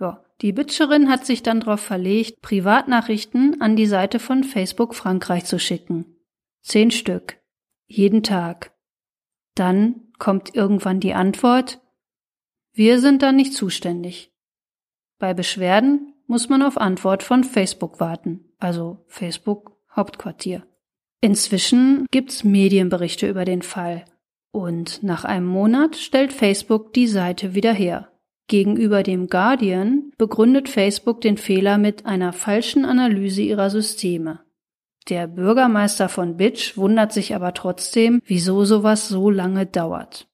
Ja, die Bitcherin hat sich dann darauf verlegt, Privatnachrichten an die Seite von Facebook Frankreich zu schicken. Zehn Stück. Jeden Tag. Dann kommt irgendwann die Antwort, wir sind dann nicht zuständig. Bei Beschwerden muss man auf Antwort von Facebook warten, also Facebook Hauptquartier. Inzwischen gibt's Medienberichte über den Fall und nach einem Monat stellt Facebook die Seite wieder her. Gegenüber dem Guardian begründet Facebook den Fehler mit einer falschen Analyse ihrer Systeme. Der Bürgermeister von Bitch wundert sich aber trotzdem, wieso sowas so lange dauert.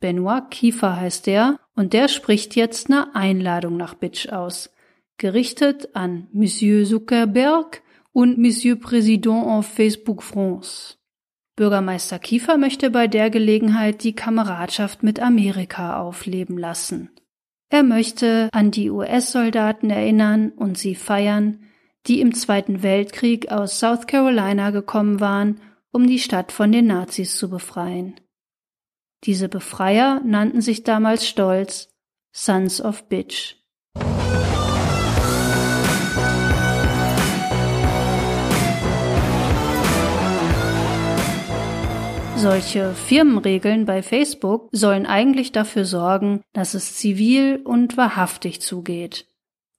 Benoit Kiefer heißt er und der spricht jetzt eine Einladung nach Bitch aus, gerichtet an Monsieur Zuckerberg und Monsieur Président en Facebook France. Bürgermeister Kiefer möchte bei der Gelegenheit die Kameradschaft mit Amerika aufleben lassen. Er möchte an die US-Soldaten erinnern und sie feiern, die im Zweiten Weltkrieg aus South Carolina gekommen waren, um die Stadt von den Nazis zu befreien. Diese Befreier nannten sich damals stolz Sons of Bitch. Solche Firmenregeln bei Facebook sollen eigentlich dafür sorgen, dass es zivil und wahrhaftig zugeht.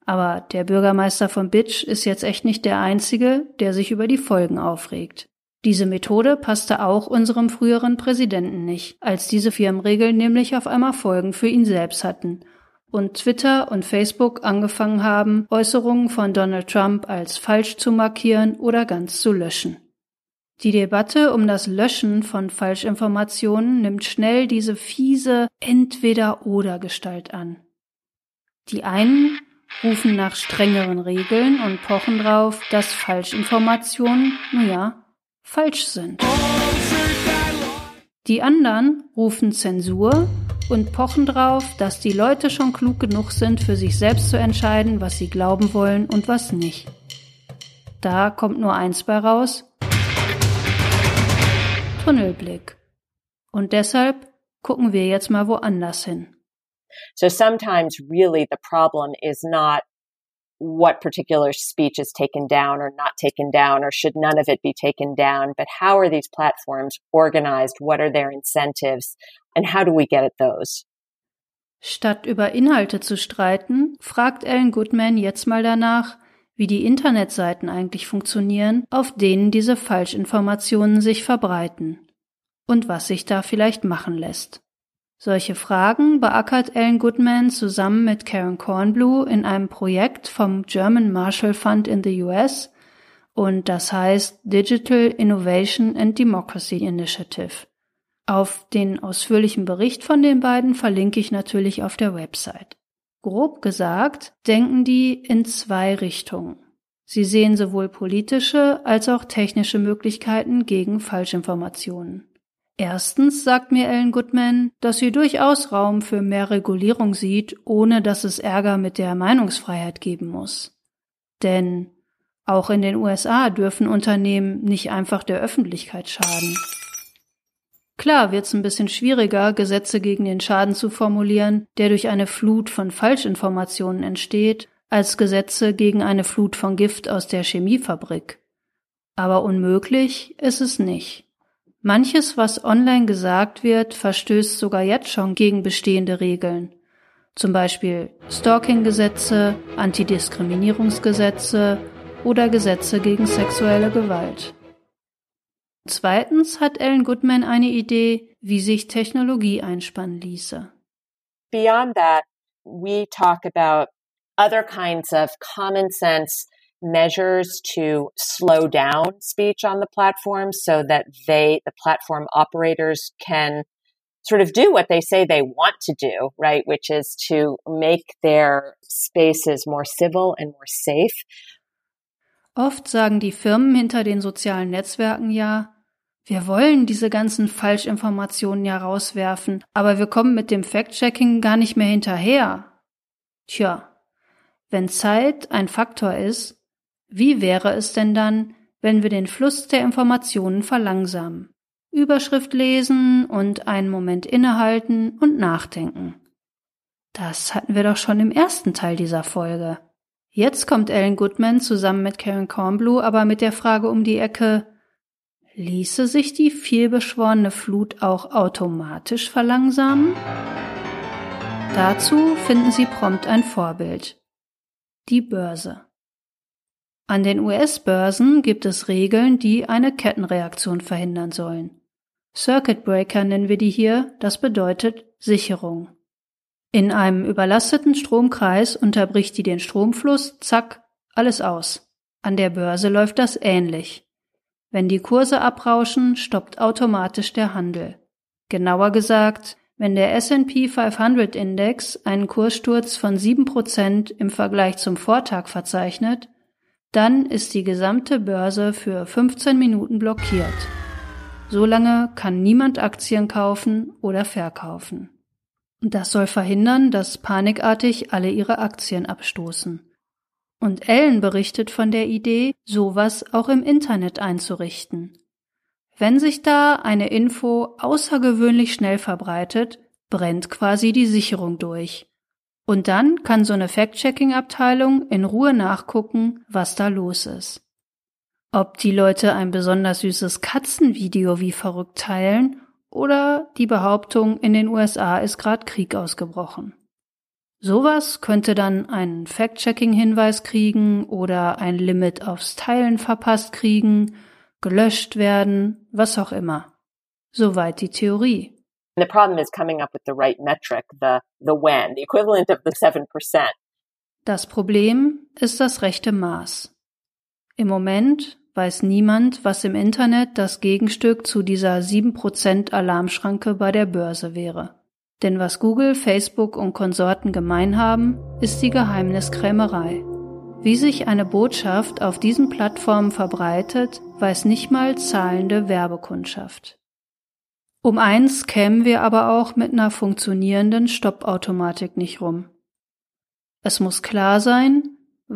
Aber der Bürgermeister von Bitch ist jetzt echt nicht der Einzige, der sich über die Folgen aufregt. Diese Methode passte auch unserem früheren Präsidenten nicht, als diese Firmenregeln nämlich auf einmal Folgen für ihn selbst hatten und Twitter und Facebook angefangen haben, Äußerungen von Donald Trump als falsch zu markieren oder ganz zu löschen. Die Debatte um das Löschen von Falschinformationen nimmt schnell diese fiese Entweder-oder-Gestalt an. Die einen rufen nach strengeren Regeln und pochen drauf, dass Falschinformationen, naja, falsch sind. Die anderen rufen Zensur und pochen drauf, dass die Leute schon klug genug sind, für sich selbst zu entscheiden, was sie glauben wollen und was nicht. Da kommt nur eins bei raus. Tunnelblick. Und deshalb gucken wir jetzt mal woanders hin. So sometimes really the problem is not what particular speech is taken down or not taken down, or should none of it be taken down, but how are these platforms organized? What are their incentives? And how do we get at those? Statt über Inhalte zu streiten, fragt Ellen Goodman jetzt mal danach, wie die Internetseiten eigentlich funktionieren, auf denen diese Falschinformationen sich verbreiten und was sich da vielleicht machen lässt. Solche Fragen beackert Ellen Goodman zusammen mit Karen Kornblue in einem Projekt vom German Marshall Fund in the US und das heißt Digital Innovation and Democracy Initiative. Auf den ausführlichen Bericht von den beiden verlinke ich natürlich auf der Website. Grob gesagt denken die in zwei Richtungen. Sie sehen sowohl politische als auch technische Möglichkeiten gegen Falschinformationen. Erstens sagt mir Ellen Goodman, dass sie durchaus Raum für mehr Regulierung sieht, ohne dass es Ärger mit der Meinungsfreiheit geben muss. Denn auch in den USA dürfen Unternehmen nicht einfach der Öffentlichkeit schaden. Klar wird's ein bisschen schwieriger, Gesetze gegen den Schaden zu formulieren, der durch eine Flut von Falschinformationen entsteht, als Gesetze gegen eine Flut von Gift aus der Chemiefabrik. Aber unmöglich ist es nicht. Manches, was online gesagt wird, verstößt sogar jetzt schon gegen bestehende Regeln. Zum Beispiel Stalking-Gesetze, Antidiskriminierungsgesetze oder Gesetze gegen sexuelle Gewalt. Zweitens hat Ellen Goodman eine Idee, wie sich Technologie einspannen ließe. Beyond that, we talk about other kinds of common sense measures to slow down speech on the platform so that they, the platform operators can sort of do what they say they want to do, right? Which is to make their spaces more civil and more safe. Oft sagen die Firmen hinter den sozialen Netzwerken ja, wir wollen diese ganzen Falschinformationen ja rauswerfen, aber wir kommen mit dem Fact-Checking gar nicht mehr hinterher. Tja, wenn Zeit ein Faktor ist, wie wäre es denn dann, wenn wir den Fluss der Informationen verlangsamen? Überschrift lesen und einen Moment innehalten und nachdenken. Das hatten wir doch schon im ersten Teil dieser Folge. Jetzt kommt Ellen Goodman zusammen mit Karen Kornblue aber mit der Frage um die Ecke, ließe sich die vielbeschworene Flut auch automatisch verlangsamen? Dazu finden Sie prompt ein Vorbild. Die Börse. An den US-Börsen gibt es Regeln, die eine Kettenreaktion verhindern sollen. Circuit Breaker nennen wir die hier, das bedeutet Sicherung. In einem überlasteten Stromkreis unterbricht die den Stromfluss, zack, alles aus. An der Börse läuft das ähnlich. Wenn die Kurse abrauschen, stoppt automatisch der Handel. Genauer gesagt, wenn der S&P 500 Index einen Kurssturz von 7% im Vergleich zum Vortag verzeichnet, dann ist die gesamte Börse für 15 Minuten blockiert. Solange kann niemand Aktien kaufen oder verkaufen. Das soll verhindern, dass panikartig alle ihre Aktien abstoßen. Und Ellen berichtet von der Idee, sowas auch im Internet einzurichten. Wenn sich da eine Info außergewöhnlich schnell verbreitet, brennt quasi die Sicherung durch. Und dann kann so eine Fact-Checking-Abteilung in Ruhe nachgucken, was da los ist. Ob die Leute ein besonders süßes Katzenvideo wie verrückt teilen oder die Behauptung, in den USA ist gerade Krieg ausgebrochen. Sowas könnte dann einen Fact-Checking-Hinweis kriegen oder ein Limit aufs Teilen verpasst kriegen, gelöscht werden, was auch immer. Soweit die Theorie. the problem is coming up with the right metric, the, the when, the equivalent of the 7%. Das Problem ist das rechte Maß. Im Moment weiß niemand, was im Internet das Gegenstück zu dieser 7% Alarmschranke bei der Börse wäre. Denn was Google, Facebook und Konsorten gemein haben, ist die Geheimniskrämerei. Wie sich eine Botschaft auf diesen Plattformen verbreitet, weiß nicht mal zahlende Werbekundschaft. Um eins kämen wir aber auch mit einer funktionierenden Stoppautomatik nicht rum. Es muss klar sein,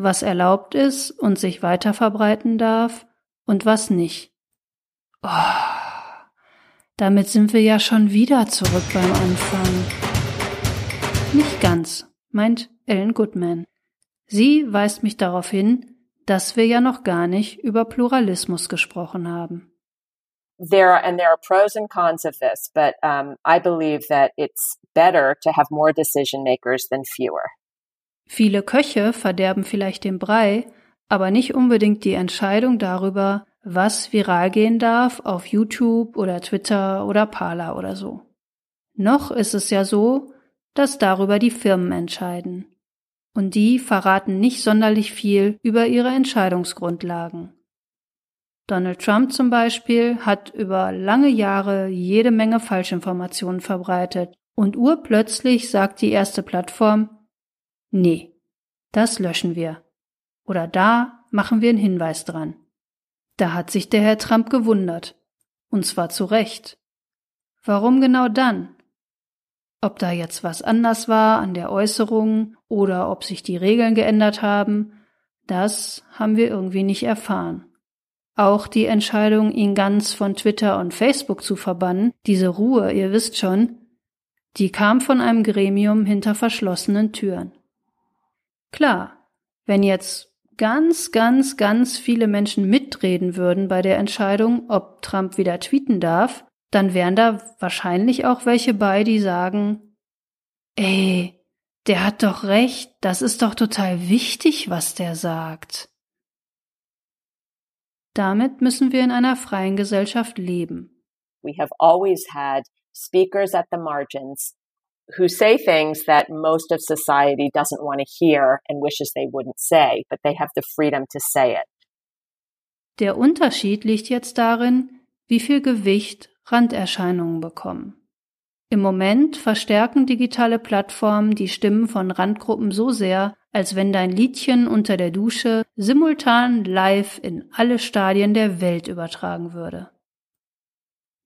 was erlaubt ist und sich weiter verbreiten darf und was nicht. Oh, damit sind wir ja schon wieder zurück beim Anfang. Nicht ganz, meint Ellen Goodman. Sie weist mich darauf hin, dass wir ja noch gar nicht über Pluralismus gesprochen haben. There are, and there are pros and cons of this, but um, I believe that it's better to have more decision makers than fewer. Viele Köche verderben vielleicht den Brei, aber nicht unbedingt die Entscheidung darüber, was viral gehen darf auf YouTube oder Twitter oder Parler oder so. Noch ist es ja so, dass darüber die Firmen entscheiden. Und die verraten nicht sonderlich viel über ihre Entscheidungsgrundlagen. Donald Trump zum Beispiel hat über lange Jahre jede Menge Falschinformationen verbreitet und urplötzlich sagt die erste Plattform, nee, das löschen wir. Oder da machen wir einen Hinweis dran. Da hat sich der Herr Trump gewundert. Und zwar zu Recht. Warum genau dann? Ob da jetzt was anders war an der Äußerung oder ob sich die Regeln geändert haben, das haben wir irgendwie nicht erfahren. Auch die Entscheidung, ihn ganz von Twitter und Facebook zu verbannen, diese Ruhe, ihr wisst schon, die kam von einem Gremium hinter verschlossenen Türen. Klar, wenn jetzt ganz, ganz, ganz viele Menschen mitreden würden bei der Entscheidung, ob Trump wieder tweeten darf, dann wären da wahrscheinlich auch welche bei, die sagen, ey, der hat doch recht, das ist doch total wichtig, was der sagt. Damit müssen wir in einer freien Gesellschaft leben. We have always had speakers at the margins who say things that most of society doesn't want to hear and wishes they wouldn't say, but they have the freedom to say it. Der Unterschied liegt jetzt darin, wie viel Gewicht Randerscheinungen bekommen. Im Moment verstärken digitale Plattformen die Stimmen von Randgruppen so sehr, als wenn dein Liedchen unter der Dusche simultan live in alle Stadien der Welt übertragen würde.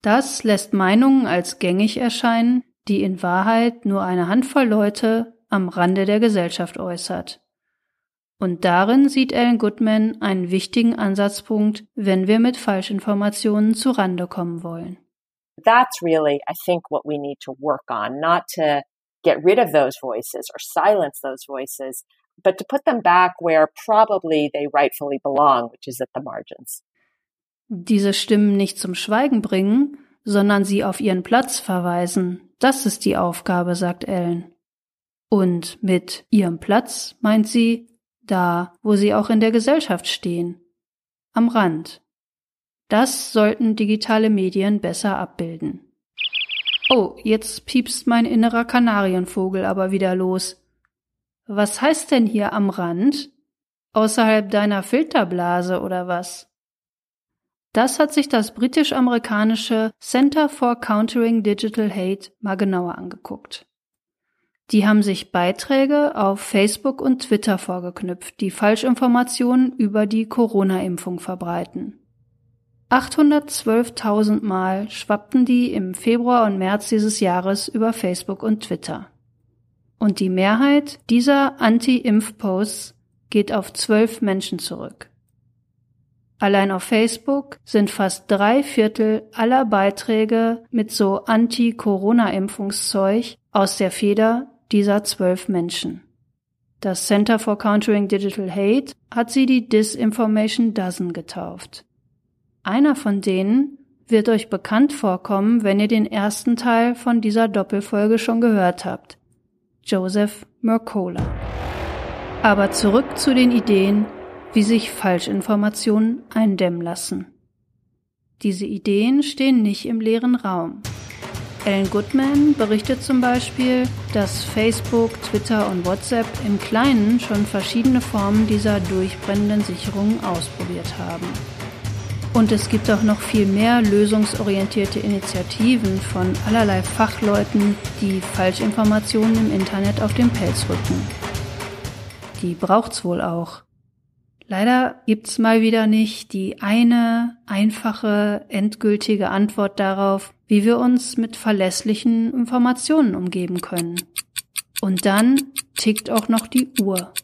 Das lässt Meinungen als gängig erscheinen, die in Wahrheit nur eine Handvoll Leute am Rande der Gesellschaft äußert. Und darin sieht Ellen Goodman einen wichtigen Ansatzpunkt, wenn wir mit Falschinformationen zu Rande kommen wollen. That's really, I think, what we need to work on, not to get rid of those voices or silence those voices, but to put them back where probably they rightfully belong, which is at the margins. Diese Stimmen nicht zum Schweigen bringen, sondern sie auf ihren Platz verweisen. Das ist die Aufgabe, sagt Ellen. Und mit ihrem Platz meint sie da, wo sie auch in der Gesellschaft stehen, am Rand. Das sollten digitale Medien besser abbilden. Oh, jetzt piepst mein innerer Kanarienvogel aber wieder los. Was heißt denn hier am Rand? Außerhalb deiner Filterblase oder was? Das hat sich das britisch-amerikanische Center for Countering Digital Hate mal genauer angeguckt. Die haben sich Beiträge auf Facebook und Twitter vorgeknüpft, die Falschinformationen über die Corona-Impfung verbreiten. 812.000 Mal schwappten die im Februar und März dieses Jahres über Facebook und Twitter. Und die Mehrheit dieser Anti-Impf-Posts geht auf zwölf Menschen zurück. Allein auf Facebook sind fast drei Viertel aller Beiträge mit so Anti-Corona-Impfungszeug aus der Feder dieser zwölf Menschen. Das Center for Countering Digital Hate hat sie die Disinformation Dozen getauft. Einer von denen wird euch bekannt vorkommen, wenn ihr den ersten Teil von dieser Doppelfolge schon gehört habt. Joseph Mercola. Aber zurück zu den Ideen, wie sich Falschinformationen eindämmen lassen. Diese Ideen stehen nicht im leeren Raum. Ellen Goodman berichtet zum Beispiel, dass Facebook, Twitter und WhatsApp im Kleinen schon verschiedene Formen dieser durchbrennenden Sicherungen ausprobiert haben. Und es gibt auch noch viel mehr lösungsorientierte Initiativen von allerlei Fachleuten, die Falschinformationen im Internet auf den Pelz rücken. Die braucht's wohl auch. Leider gibt's mal wieder nicht die eine einfache, endgültige Antwort darauf, wie wir uns mit verlässlichen Informationen umgeben können. Und dann tickt auch noch die Uhr.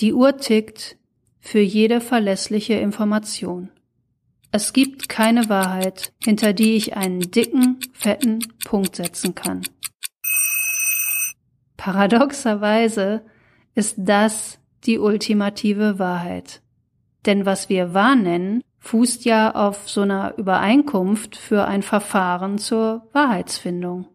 Die Uhr tickt für jede verlässliche Information. Es gibt keine Wahrheit, hinter die ich einen dicken, fetten Punkt setzen kann. Paradoxerweise ist das die ultimative Wahrheit. Denn was wir wahr nennen, fußt ja auf so einer Übereinkunft für ein Verfahren zur Wahrheitsfindung.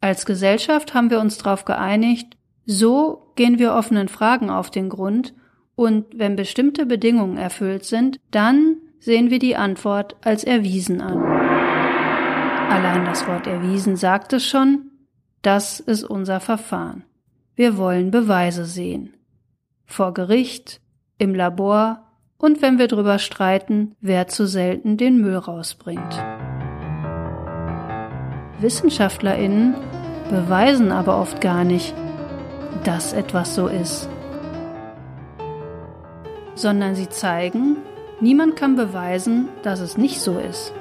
Als Gesellschaft haben wir uns darauf geeinigt, so gehen wir offenen Fragen auf den Grund und wenn bestimmte Bedingungen erfüllt sind, dann sehen wir die Antwort als erwiesen an. Allein das Wort erwiesen sagt es schon, das ist unser Verfahren. Wir wollen Beweise sehen. Vor Gericht, im Labor, und wenn wir drüber streiten, wer zu selten den Müll rausbringt. Wissenschaftlerinnen beweisen aber oft gar nicht, dass etwas so ist, sondern sie zeigen, niemand kann beweisen, dass es nicht so ist.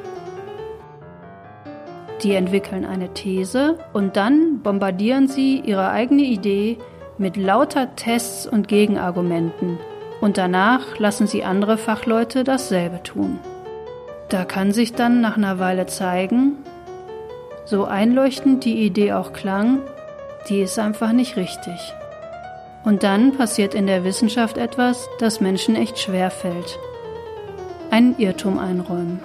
Die entwickeln eine These und dann bombardieren sie ihre eigene Idee mit lauter Tests und Gegenargumenten und danach lassen sie andere Fachleute dasselbe tun. Da kann sich dann nach einer Weile zeigen, so einleuchtend die Idee auch klang, die ist einfach nicht richtig. Und dann passiert in der Wissenschaft etwas, das Menschen echt schwer fällt. Einen Irrtum einräumen.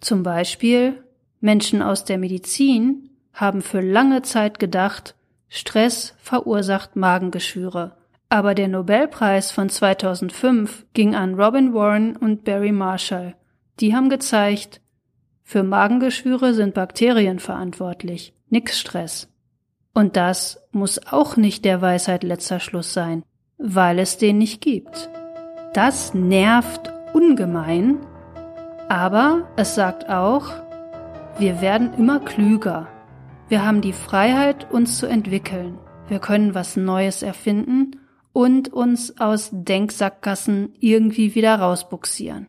Zum Beispiel Menschen aus der Medizin haben für lange Zeit gedacht, Stress verursacht Magengeschwüre. Aber der Nobelpreis von 2005 ging an Robin Warren und Barry Marshall. Die haben gezeigt, für Magengeschwüre sind Bakterien verantwortlich, nix Stress. Und das muss auch nicht der Weisheit letzter Schluss sein, weil es den nicht gibt. Das nervt ungemein, aber es sagt auch, wir werden immer klüger. Wir haben die Freiheit, uns zu entwickeln. Wir können was Neues erfinden und uns aus Denksackgassen irgendwie wieder rausbuxieren.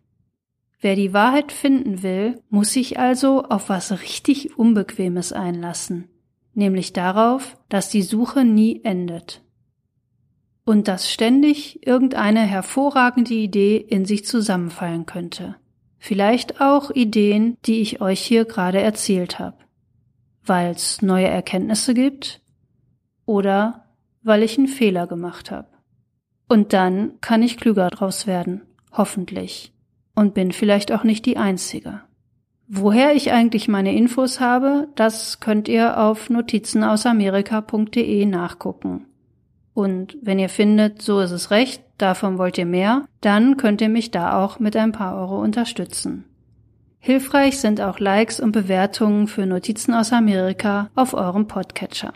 Wer die Wahrheit finden will, muss sich also auf was richtig Unbequemes einlassen, nämlich darauf, dass die Suche nie endet. Und dass ständig irgendeine hervorragende Idee in sich zusammenfallen könnte. Vielleicht auch Ideen, die ich euch hier gerade erzählt habe. Weil es neue Erkenntnisse gibt oder weil ich einen Fehler gemacht habe. Und dann kann ich klüger draus werden, hoffentlich und bin vielleicht auch nicht die Einzige. Woher ich eigentlich meine Infos habe, das könnt ihr auf notizenausamerika.de nachgucken. Und wenn ihr findet, so ist es recht, davon wollt ihr mehr, dann könnt ihr mich da auch mit ein paar Euro unterstützen. Hilfreich sind auch Likes und Bewertungen für Notizen aus Amerika auf eurem Podcatcher.